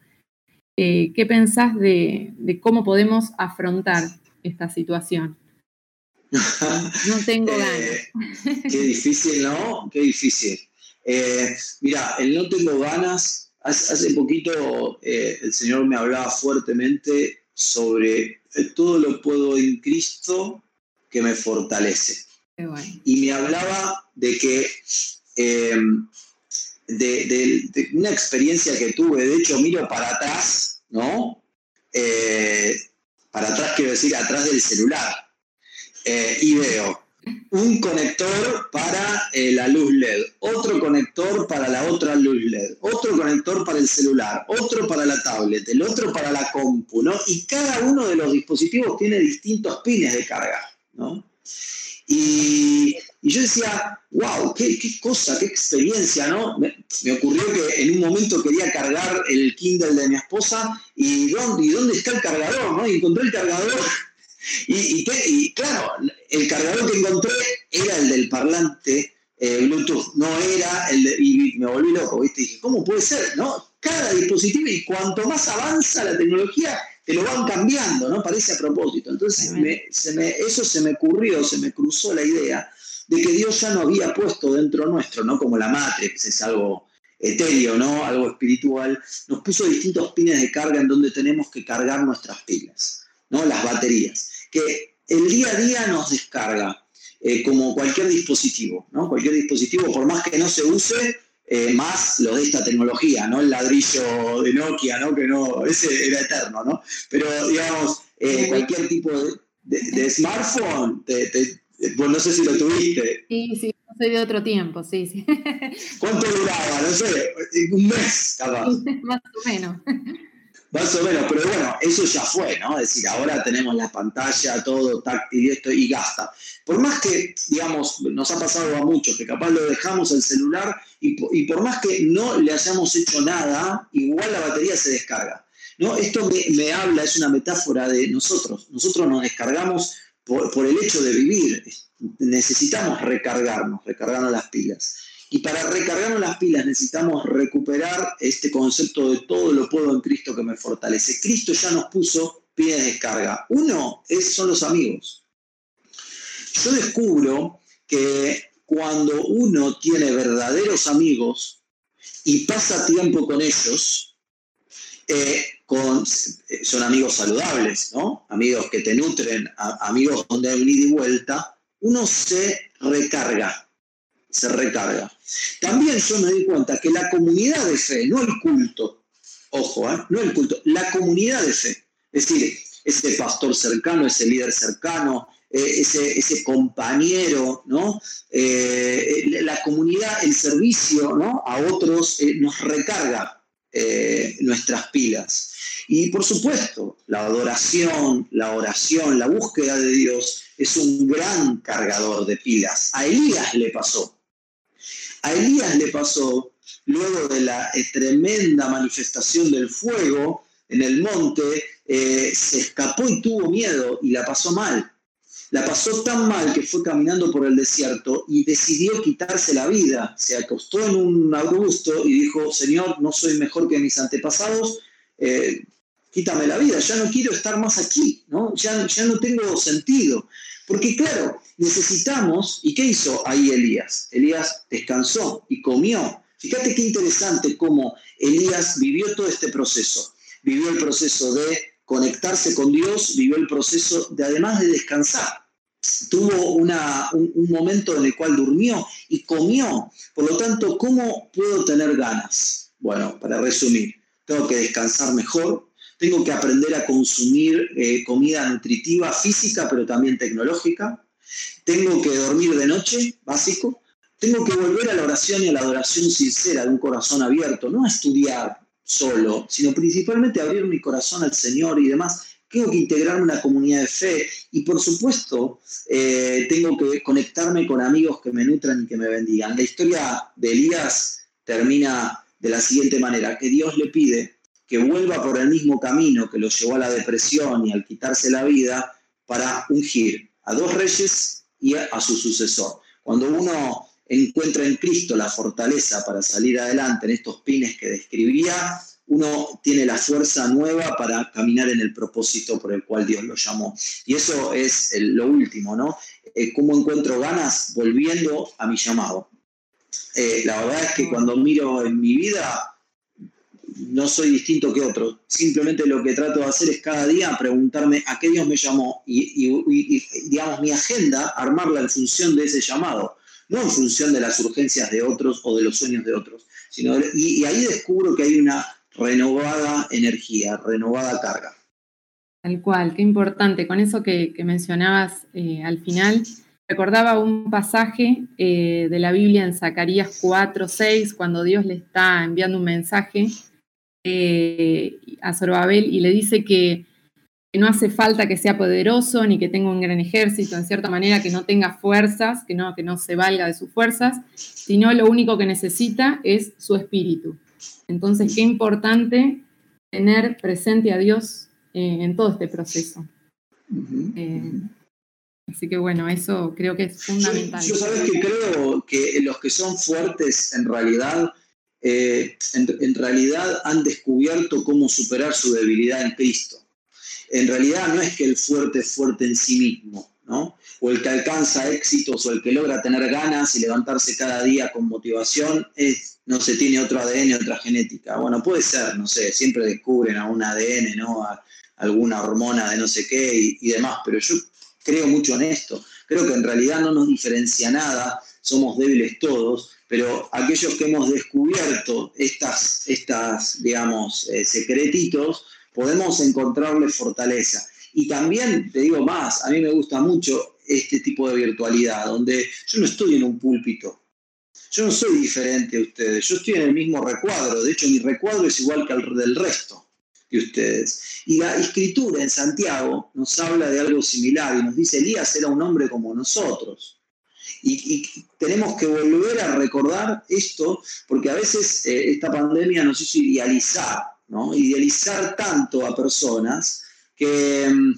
Eh, ¿qué pensás de, cómo podemos afrontar esta situación? No tengo eh, ganas. qué difícil, ¿no? Qué difícil. Eh, mira, el no tengo ganas hace, poquito eh, el Señor me hablaba fuertemente sobre todo lo puedo en Cristo que me fortalece. Y me hablaba de que de, una experiencia que tuve, de hecho miro para atrás, ¿no? Eh, para atrás quiero decir atrás del celular, y veo un conector para eh, la luz LED, otro conector para la otra luz LED, otro conector para el celular, otro para la tablet, el otro para la compu, ¿no? Y cada uno de los dispositivos tiene distintos pines de carga, ¿no? Y, yo decía, wow, qué, cosa, qué experiencia, ¿no? Me, ocurrió que en un momento quería cargar el Kindle de mi esposa y ¿dónde, y dónde está el cargador? ¿no? Y encontré el cargador y, claro, el cargador que encontré era el del parlante eh, Bluetooth, no era el de, y me volví loco, ¿viste? dije, ¿cómo puede ser? ¿No? Cada dispositivo, y cuanto más avanza la tecnología, te lo van cambiando, ¿no? Parece a propósito. Entonces, eso se me ocurrió, se me cruzó la idea de que Dios ya no había puesto dentro nuestro, ¿no? Como la Matrix, es algo etéreo, ¿no? Algo espiritual, nos puso distintos pines de carga en donde tenemos que cargar nuestras pilas. ¿no? las baterías, que el día a día nos descarga, eh, como cualquier dispositivo, ¿no? cualquier dispositivo, por más que no se use, eh, más lo de esta tecnología, ¿no? El ladrillo de Nokia, ¿no? Que no, ese era eterno, ¿no? Pero, digamos, eh, cualquier tipo de, smartphone, no sé si lo tuviste. Sí, sí, soy de otro tiempo, sí, sí. ¿Cuánto duraba? No sé, un mes, capaz. Más o menos. Más o menos, pero bueno, eso ya fue, ¿no? Es decir, ahora tenemos la pantalla, todo táctil y esto, y gasta. Por más que, digamos, nos ha pasado a muchos, que capaz lo dejamos el celular y, por más que no le hayamos hecho nada, igual la batería se descarga. ¿no? Esto me, habla, es una metáfora de nosotros. Nosotros nos descargamos por, el hecho de vivir. Necesitamos recargarnos, recargarnos las pilas. Y para recargarnos las pilas necesitamos recuperar este concepto de todo lo puedo en Cristo que me fortalece. Cristo ya nos puso pies de descarga. Uno son los amigos. Yo descubro que cuando uno tiene verdaderos amigos y pasa tiempo con ellos, eh, con, eh, son amigos saludables, ¿no? Amigos que te nutren, amigos donde hay un ida y vuelta, uno se recarga se recarga. También yo me di cuenta que la comunidad de fe, no el culto, ojo, ¿eh? no el culto, la comunidad de fe, es decir, ese pastor cercano, ese líder cercano, ese, compañero, ¿no? La comunidad, el servicio ¿no? a otros nos recarga nuestras pilas. Y por supuesto, la adoración, la oración, la búsqueda de Dios es un gran cargador de pilas. A Elías le pasó. A Elías le pasó, luego de la eh, tremenda manifestación del fuego en el monte, eh, se escapó y tuvo miedo y la pasó mal. La pasó tan mal que fue caminando por el desierto y decidió quitarse la vida. Se acostó en un arbusto y dijo, Señor, no soy mejor que mis antepasados, eh, quítame la vida, ya no quiero estar más aquí, ¿no? Ya, ya no tengo sentido. Porque claro, necesitamos, ¿y qué hizo ahí Elías? Elías descansó y comió. Fíjate qué interesante cómo Elías vivió todo este proceso. Vivió el proceso de conectarse con Dios, vivió el proceso de además de descansar. Tuvo una, un, momento en el cual durmió y comió. Por lo tanto, ¿cómo puedo tener ganas? Bueno, para resumir, tengo que descansar mejor, tengo que aprender a consumir eh, comida nutritiva física, pero también tecnológica. Tengo que dormir de noche, básico. Tengo que volver a la oración y a la adoración sincera de un corazón abierto, no a estudiar solo, sino principalmente abrir mi corazón al Señor y demás. Tengo que integrarme en una comunidad de fe y por supuesto eh, tengo que conectarme con amigos que me nutran y que me bendigan. La historia de Elías termina de la siguiente manera, que Dios le pide que vuelva por el mismo camino que lo llevó a la depresión y al quitarse la vida para ungir a dos reyes y a, su sucesor. Cuando uno encuentra en Cristo la fortaleza para salir adelante en estos pines que describía, uno tiene la fuerza nueva para caminar en el propósito por el cual Dios lo llamó. Y eso es lo último, ¿no? Eh, ¿Cómo encuentro ganas volviendo a mi llamado? Eh, la verdad es que cuando miro en mi vida, no soy distinto que otro. Simplemente lo que trato de hacer es cada día preguntarme a qué Dios me llamó y, digamos, mi agenda, armarla en función de ese llamado, no en función de las urgencias de otros o de los sueños de otros. Sino y, ahí descubro que hay una renovada energía, renovada carga. Tal cual, qué importante. Con eso que, mencionabas eh, al final, recordaba un pasaje eh, de la Biblia en Zacarías 4, 6, cuando Dios le está enviando un mensaje eh, a Zorobabel y le dice que, no hace falta que sea poderoso ni que tenga un gran ejército, en cierta manera que no tenga fuerzas, que no, que no se valga de sus fuerzas, sino lo único que necesita es su espíritu. Entonces, qué importante tener presente a Dios eh, en todo este proceso. Así que bueno, eso creo que es fundamental. Yo, sabes que creo que los que son fuertes en realidad, eh, en, realidad han descubierto cómo superar su debilidad en Cristo. En realidad no es que el fuerte es fuerte en sí mismo, O el que alcanza éxitos o el que logra tener ganas y levantarse cada día con motivación, es, no se tiene otro ADN, otra genética. Bueno, puede ser, no sé, siempre descubren a un ADN, ¿no? Alguna hormona de no sé qué y, y demás, pero yo creo mucho en esto. Creo que en realidad no nos diferencia nada, somos débiles todos, pero aquellos que hemos descubierto estas, estas digamos, eh, secretitos, podemos encontrarle fortaleza. Y también, te digo más, a mí me gusta mucho este tipo de virtualidad, donde yo no estoy en un púlpito, yo no soy diferente a ustedes, yo estoy en el mismo recuadro, de hecho mi recuadro es igual que el del resto ustedes. Y la escritura en Santiago nos habla de algo similar y nos dice, Elías era un hombre como nosotros. Y, tenemos que volver a recordar esto, porque a veces eh, esta pandemia nos hizo idealizar, ¿no? Idealizar tanto a personas que, mm,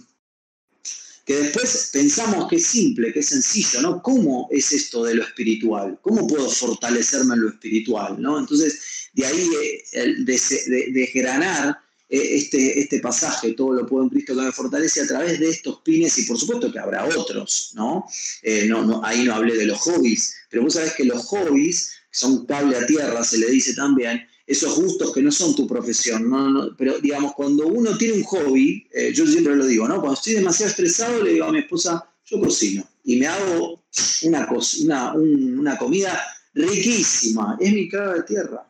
que después pensamos que es simple, que es sencillo, ¿no? ¿Cómo es esto de lo espiritual? ¿Cómo puedo fortalecerme en lo espiritual? ¿no? Entonces, de ahí eh, de, desgranar eh, este, este pasaje, todo lo puedo en Cristo que me fortalece, a través de estos pines, y por supuesto que habrá otros, ¿no? Eh, no, no ahí no hablé de los hobbies, pero vos sabés que los hobbies son cable a tierra, se le dice también, esos gustos que no son tu profesión, ¿no? pero digamos, cuando uno tiene un hobby, eh, yo siempre lo digo, ¿no? Cuando estoy demasiado estresado, le digo a mi esposa, yo cocino y me hago una, una, una comida riquísima, es mi cara de tierra.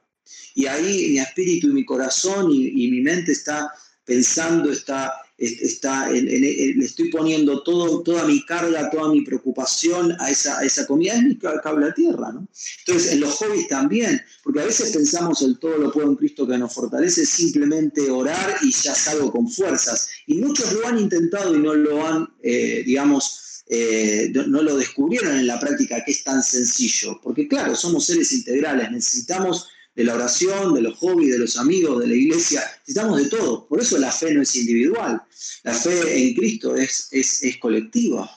Y ahí mi espíritu y mi corazón y, mi mente está pensando, está, está le estoy poniendo todo, toda mi carga, toda mi preocupación a esa, esa comida. Es mi cable a tierra, ¿no? Entonces, en los hobbies también, porque a veces pensamos el todo lo puedo en Cristo que nos fortalece, simplemente orar y ya salgo con fuerzas. Y muchos lo han intentado y no lo han, eh, digamos, eh, no lo descubrieron en la práctica que es tan sencillo. Porque claro, somos seres integrales, necesitamos de la oración, de los hobbies, de los amigos, de la iglesia, necesitamos de todo. Por eso la fe no es individual, la fe en Cristo es, es, colectiva.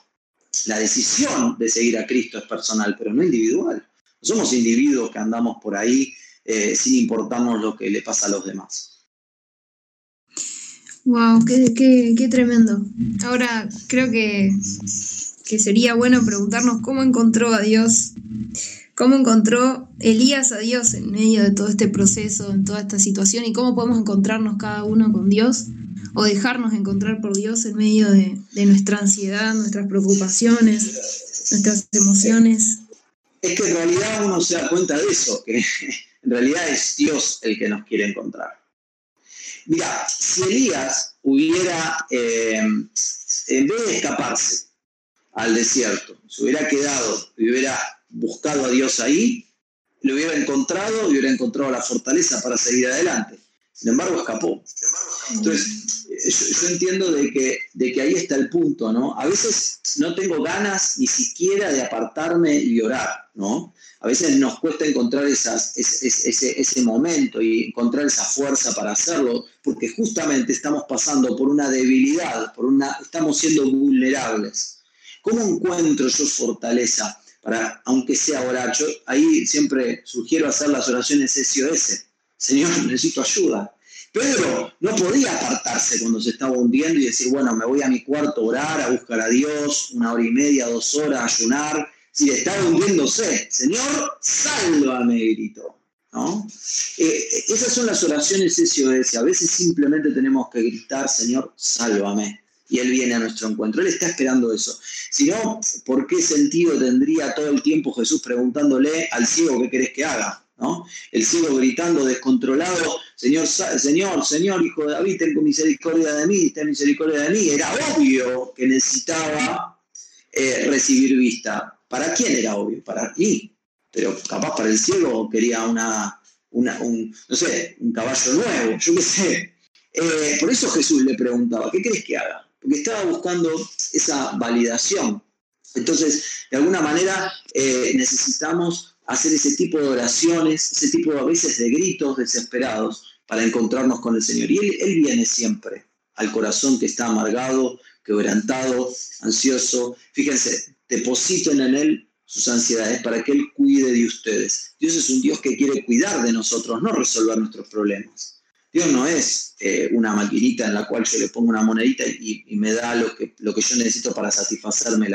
La decisión de seguir a Cristo es personal, pero no individual. No somos individuos que andamos por ahí eh, sin importarnos lo que le pasa a los demás. Wow, qué, qué, tremendo. Ahora creo que, que sería bueno preguntarnos cómo encontró a Dios ¿Cómo encontró Elías a Dios en medio de todo este proceso, en toda esta situación? ¿Y cómo podemos encontrarnos cada uno con Dios? ¿O dejarnos encontrar por Dios en medio de, nuestra ansiedad, nuestras preocupaciones, nuestras emociones? Es que en realidad uno se da cuenta de eso, que en realidad es Dios el que nos quiere encontrar. Mira, si Elías hubiera, eh, en vez de escaparse al desierto, se hubiera quedado y hubiera buscado a Dios ahí, lo hubiera encontrado y hubiera encontrado la fortaleza para seguir adelante. Sin embargo, escapó. Entonces, eh, yo, entiendo de que, de que ahí está el punto, ¿no? A veces no tengo ganas ni siquiera de apartarme y orar, ¿no? A veces nos cuesta encontrar esas, ese, ese, momento y encontrar esa fuerza para hacerlo, porque justamente estamos pasando por una debilidad, por una, estamos siendo vulnerables. ¿Cómo encuentro yo fortaleza? Para, aunque sea orar. Ahí siempre sugiero hacer las oraciones SOS. Señor, necesito ayuda. Pedro no podía apartarse cuando se estaba hundiendo y decir, bueno, me voy a mi cuarto a orar, a buscar a Dios, una hora y media, dos horas, a ayunar. Si estaba hundiéndose, Señor, sálvame, gritó. ¿no? Eh, esas son las oraciones SOS. A veces simplemente tenemos que gritar, Señor, sálvame. Y Él viene a nuestro encuentro. Él está esperando eso. Si no, ¿por qué sentido tendría todo el tiempo Jesús preguntándole al ciego qué querés que haga? ¿no? El ciego gritando descontrolado, Señor, Señor, Señor, Hijo de David, ten misericordia de mí, ten misericordia de mí. Era obvio que necesitaba eh, recibir vista. ¿Para quién era obvio? Para mí pero capaz para el ciego quería una, un, no sé, un caballo nuevo, yo qué sé. Eh, por eso Jesús le preguntaba, ¿qué crees que haga? Porque estaba buscando esa validación. Entonces, de alguna manera eh, necesitamos hacer ese tipo de oraciones, ese tipo a veces de gritos desesperados para encontrarnos con el Señor. Y Él, él viene siempre al corazón que está amargado, quebrantado, ansioso. Fíjense, depositen en Él sus ansiedades para que Él cuide de ustedes. Dios es un Dios que quiere cuidar de nosotros, no resolver nuestros problemas. Dios no es eh, una maquinita en la cual yo le pongo una monedita y, me da lo que, lo que yo necesito para satisfacerme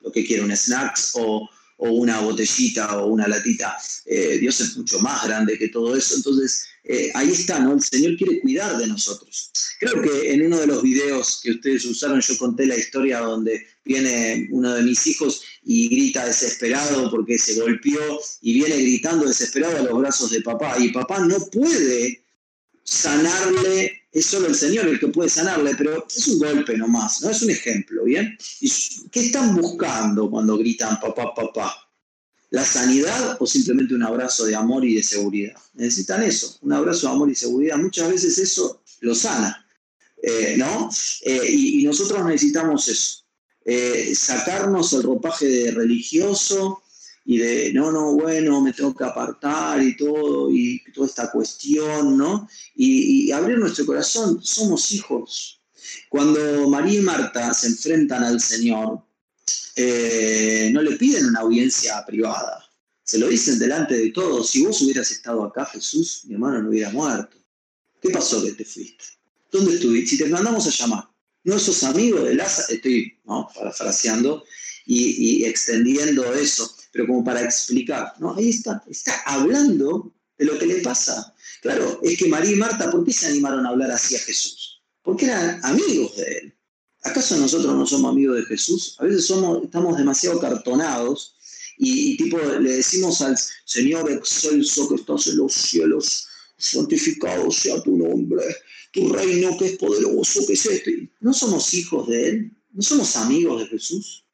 lo que quiero, un snacks o, o una botellita o una latita. Eh, Dios es mucho más grande que todo eso. Entonces, eh, ahí está, ¿no? El Señor quiere cuidar de nosotros. Creo que en uno de los videos que ustedes usaron, yo conté la historia donde viene uno de mis hijos y grita desesperado porque se golpeó y viene gritando desesperado a los brazos de papá. Y papá no puede sanarle, es solo el Señor el que puede sanarle, pero es un golpe nomás, ¿no? Es un ejemplo, ¿bien? ¿Y ¿Qué están buscando cuando gritan papá, papá? ¿La sanidad o simplemente un abrazo de amor y de seguridad? Necesitan eso, un abrazo de amor y seguridad. Muchas veces eso lo sana, eh, ¿no? Eh, y, nosotros necesitamos eso, eh, sacarnos el ropaje de religioso, y de, no, no, bueno, me tengo que apartar y todo, y toda esta cuestión, ¿no? Y, abrir nuestro corazón, somos hijos. Cuando María y Marta se enfrentan al Señor, eh, no le piden una audiencia privada, se lo dicen delante de todos, si vos hubieras estado acá, Jesús, mi hermano no hubiera muerto. ¿Qué pasó que te fuiste? ¿Dónde estuviste? Si te mandamos a llamar, ¿no sos amigo de Lázaro? Estoy ¿no? parafraseando y, y extendiendo eso pero como para explicar, ¿no? Ahí está, está hablando de lo que le pasa. Claro, es que María y Marta, ¿por qué se animaron a hablar así a Jesús? Porque eran amigos de él. ¿Acaso nosotros no somos amigos de Jesús? A veces somos, estamos demasiado cartonados y, tipo le decimos al Señor excelso que estás en los cielos, santificado sea tu nombre, tu reino que es poderoso, que es este. ¿No somos hijos de Él? ¿No somos amigos de Jesús?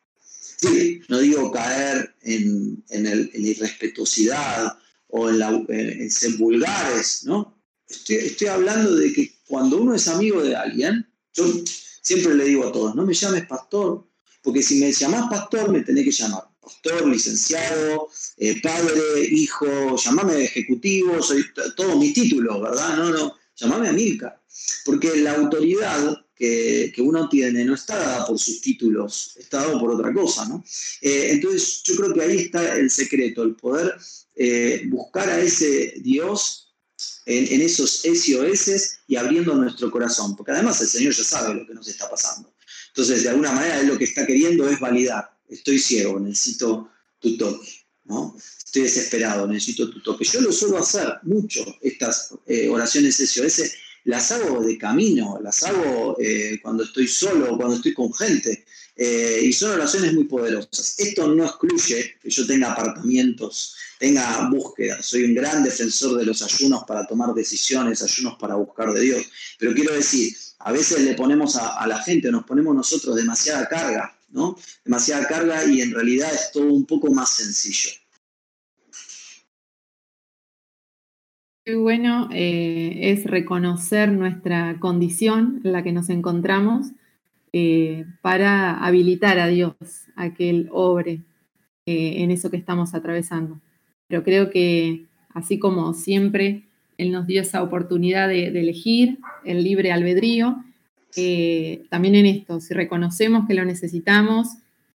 No digo caer en, la irrespetuosidad o en, ser vulgares, ¿no? Estoy, hablando de que cuando uno es amigo de alguien, yo siempre le digo a todos, no me llames pastor, porque si me llamás pastor me tenés que llamar pastor, licenciado, eh, padre, hijo, llamame ejecutivo, soy todos mis títulos, ¿verdad? No, no, llamame a Milka, porque la autoridad que, uno tiene no está dada por sus títulos, está dado por otra cosa, ¿no? Eh, entonces yo creo que ahí está el secreto, el poder eh, buscar a ese Dios en, esos SOS y abriendo nuestro corazón, porque además el Señor ya sabe lo que nos está pasando. Entonces, de alguna manera, Él lo que está queriendo es validar. Estoy ciego, necesito tu toque, ¿no? Estoy desesperado, necesito tu toque. Yo lo suelo hacer mucho, estas eh, oraciones SOS, las hago de camino, las hago eh, cuando estoy solo, cuando estoy con gente, eh, y son oraciones muy poderosas. Esto no excluye que yo tenga apartamientos, tenga búsqueda. Soy un gran defensor de los ayunos para tomar decisiones, ayunos para buscar de Dios. Pero quiero decir, a veces le ponemos a, a la gente, nos ponemos nosotros demasiada carga, ¿no? Demasiada carga y en realidad es todo un poco más sencillo. Qué bueno eh, es reconocer nuestra condición en la que nos encontramos eh, para habilitar a Dios a que Él obre eh, en eso que estamos atravesando. Pero creo que así como siempre Él nos dio esa oportunidad de, de elegir el libre albedrío, también en esto, si reconocemos que lo necesitamos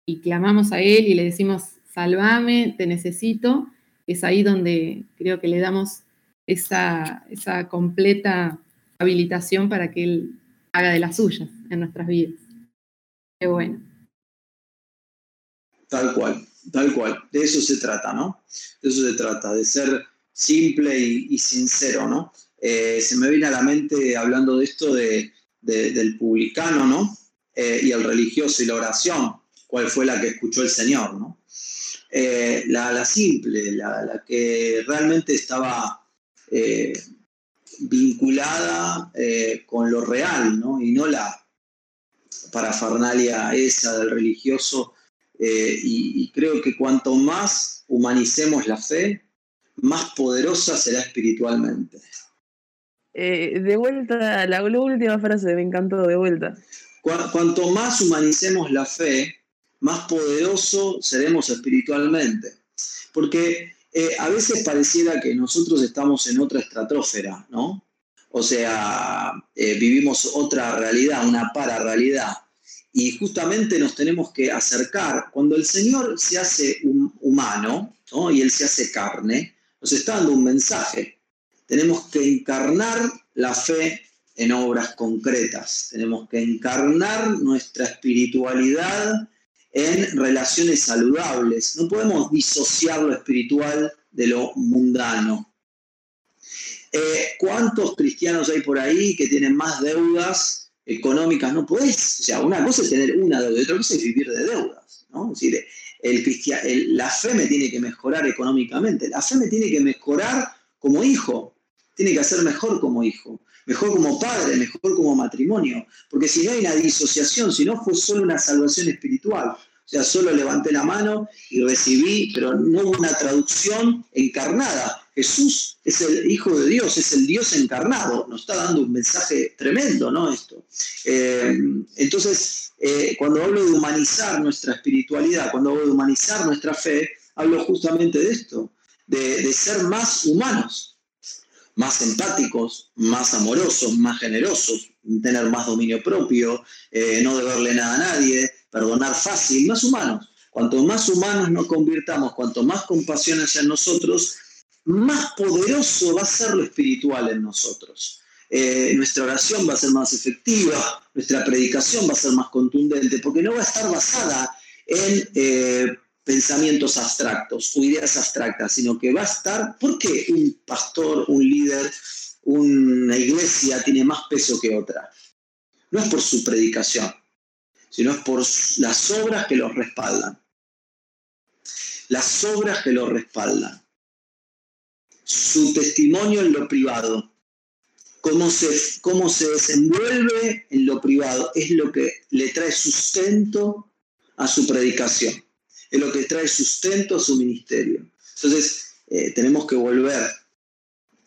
y clamamos a Él y le decimos, salvame, te necesito, es ahí donde creo que le damos esa, esa completa habilitación para que Él haga de las suyas en nuestras vidas. Qué bueno. Tal cual, tal cual. De eso se trata, ¿no? De eso se trata, de ser simple y, sincero, ¿no? Eh, se me viene a la mente hablando de esto del publicano, ¿no? Eh, y el religioso y la oración, cuál fue la que escuchó el Señor, ¿no? Eh, la, simple, la, que realmente estaba vinculada con lo real, ¿no? Y no la parafernalia esa del religioso. y creo que cuanto más humanicemos la fe, más poderosa será espiritualmente. Eh, de vuelta, la, última frase me encantó, de vuelta. cuanto más humanicemos la fe, más poderoso seremos espiritualmente. Porque eh, a veces pareciera que nosotros estamos en otra estratosfera, ¿no? O sea, eh, vivimos otra realidad, una para realidad. Y justamente nos tenemos que acercar. Cuando el Señor se hace humano, ¿no? Y Él se hace carne, nos está dando un mensaje. Tenemos que encarnar la fe en obras concretas. Tenemos que encarnar nuestra espiritualidad en relaciones saludables. No podemos disociar lo espiritual de lo mundano. Eh, ¿Cuántos cristianos hay por ahí que tienen más deudas económicas? No podés. O sea, una cosa es tener una deuda otra cosa es vivir de deudas. ¿no? Es decir, el, la fe me tiene que mejorar económicamente, la fe me tiene que mejorar como hijo, tiene que hacer mejor como hijo, mejor como padre, mejor como matrimonio, porque si no hay una disociación, si no fue solo una salvación espiritual, o sea, solo levanté la mano y recibí, pero no hubo una traducción encarnada. Jesús es el Hijo de Dios, es el Dios encarnado. Nos está dando un mensaje tremendo, ¿no? Esto. Eh, entonces, eh, cuando hablo de humanizar nuestra espiritualidad, cuando hablo de humanizar nuestra fe, hablo justamente de esto, de, ser más humanos, más empáticos, más amorosos, más generosos, tener más dominio propio, eh, no deberle nada a nadie, perdonar fácil, más humanos. Cuanto más humanos nos convirtamos, cuanto más compasión en nosotros, más poderoso va a ser lo espiritual en nosotros. Eh, nuestra oración va a ser más efectiva, nuestra predicación va a ser más contundente, porque no va a estar basada en eh, pensamientos abstractos o ideas abstractas, sino que va a estar, ¿por qué un pastor, un líder, una iglesia tiene más peso que otra? No es por su predicación, sino es por las obras que los respaldan. Las obras que los respaldan. Su testimonio en lo privado. Cómo se, cómo se desenvuelve en lo privado es lo que le trae sustento a su predicación. Es lo que trae sustento a su ministerio. Entonces, eh, tenemos que volver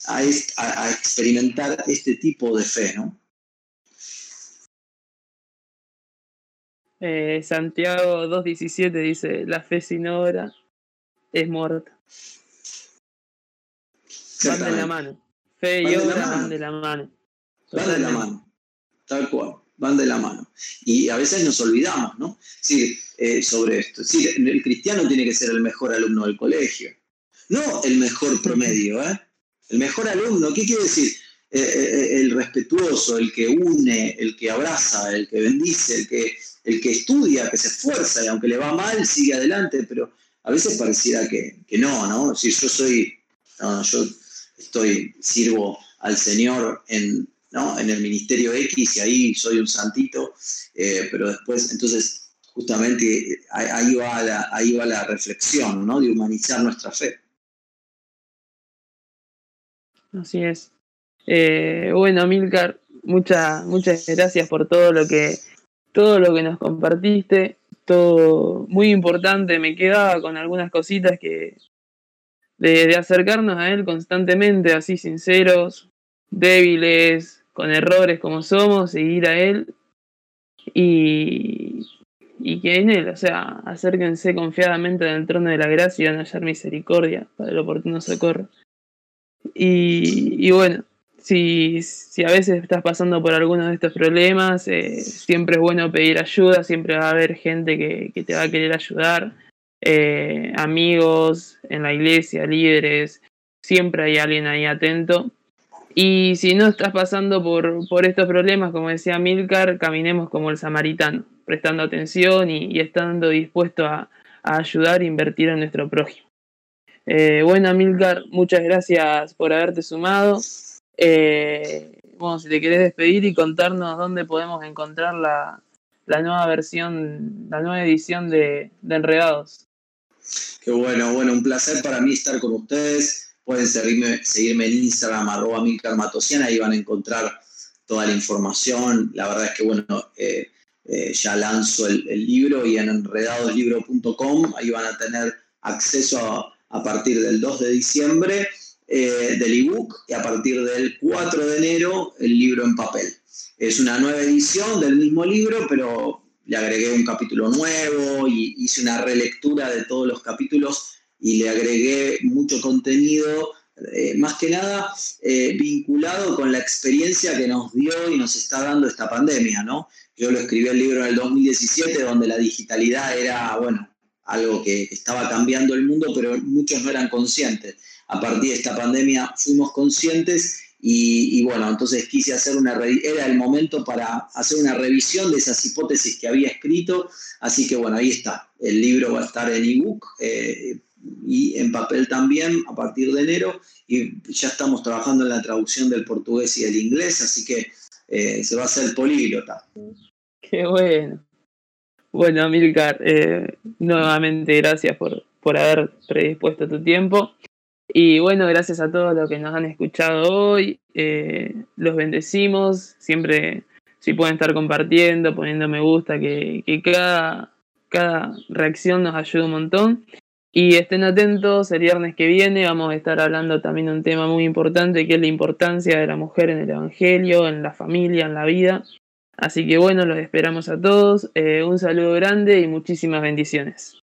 a, a experimentar este tipo de fe, ¿no? Eh, Santiago 2.17 dice, la fe sin obra es muerta. Van de la mano. Fe y obra van de la mano. Van de la mano. Tal cual. Van de la mano. Y a veces nos olvidamos, ¿no? Eh, sobre esto. El cristiano tiene que ser el mejor alumno del colegio. No el mejor promedio, ¿eh? El mejor alumno, ¿qué quiere decir? Eh, el respetuoso, el que une, el que abraza, el que bendice, el que el que estudia, que se esfuerza y aunque le va mal, sigue adelante, pero a veces pareciera que, no, ¿no? Si yo soy, yo estoy, sirvo al Señor en, en el ministerio X y ahí soy un santito, eh, pero después, entonces, justamente ahí va la, ahí va la reflexión, ¿no? De humanizar nuestra fe. Así es. Eh, bueno, Milcar, muchas muchas gracias por todo lo que todo lo que nos compartiste, todo muy importante. Me quedaba con algunas cositas que de, acercarnos a él constantemente, así sinceros, débiles, con errores como somos, seguir a él y, y que en él, o sea, acérquense confiadamente en el trono de la gracia y van a hallar misericordia para el oportuno socorro. Y, y bueno, si, si, a veces estás pasando por alguno de estos problemas, eh, siempre es bueno pedir ayuda, siempre va a haber gente que, te va a querer ayudar, eh, amigos en la iglesia, líderes, siempre hay alguien ahí atento. Y si no estás pasando por, por estos problemas, como decía Milcar, caminemos como el samaritano, prestando atención y, estando dispuesto a, ayudar e invertir en nuestro prójimo. Eh, bueno, Milcar, muchas gracias por haberte sumado. Eh, bueno, si te querés despedir y contarnos dónde podemos encontrar la, nueva versión, la nueva edición de, Enredados. Qué bueno, bueno, un placer para mí estar con ustedes. Pueden seguirme, en Instagram, arroba Milcar Matosiana, ahí van a encontrar toda la información. La verdad es que, bueno, eh, eh, ya lanzo el, libro y en enredadoslibro.com, ahí van a tener acceso a, partir del 2 de diciembre eh, del ebook y a partir del 4 de enero el libro en papel. Es una nueva edición del mismo libro, pero le agregué un capítulo nuevo y hice una relectura de todos los capítulos y le agregué mucho contenido, eh, más que nada vinculado con la experiencia que nos dio y nos está dando esta pandemia, ¿no? Yo lo escribí el libro en el 2017, donde la digitalidad era, bueno, algo que estaba cambiando el mundo, pero muchos no eran conscientes. A partir de esta pandemia fuimos conscientes y, bueno, entonces quise hacer una, era el momento para hacer una revisión de esas hipótesis que había escrito, así que bueno, ahí está. El libro va a estar en ebook eh, y en papel también a partir de enero y ya estamos trabajando en la traducción del portugués y del inglés, así que eh, se va a hacer políglota. Qué bueno. Bueno, Amilcar, eh, nuevamente gracias por, por haber predispuesto tu tiempo. Y bueno, gracias a todos los que nos han escuchado hoy. Eh, los bendecimos. Siempre, si pueden estar compartiendo, poniendo me gusta, que, que cada, cada reacción nos ayuda un montón. Y estén atentos, el viernes que viene vamos a estar hablando también de un tema muy importante, que es la importancia de la mujer en el Evangelio, en la familia, en la vida. Así que bueno, los esperamos a todos. Eh, un saludo grande y muchísimas bendiciones.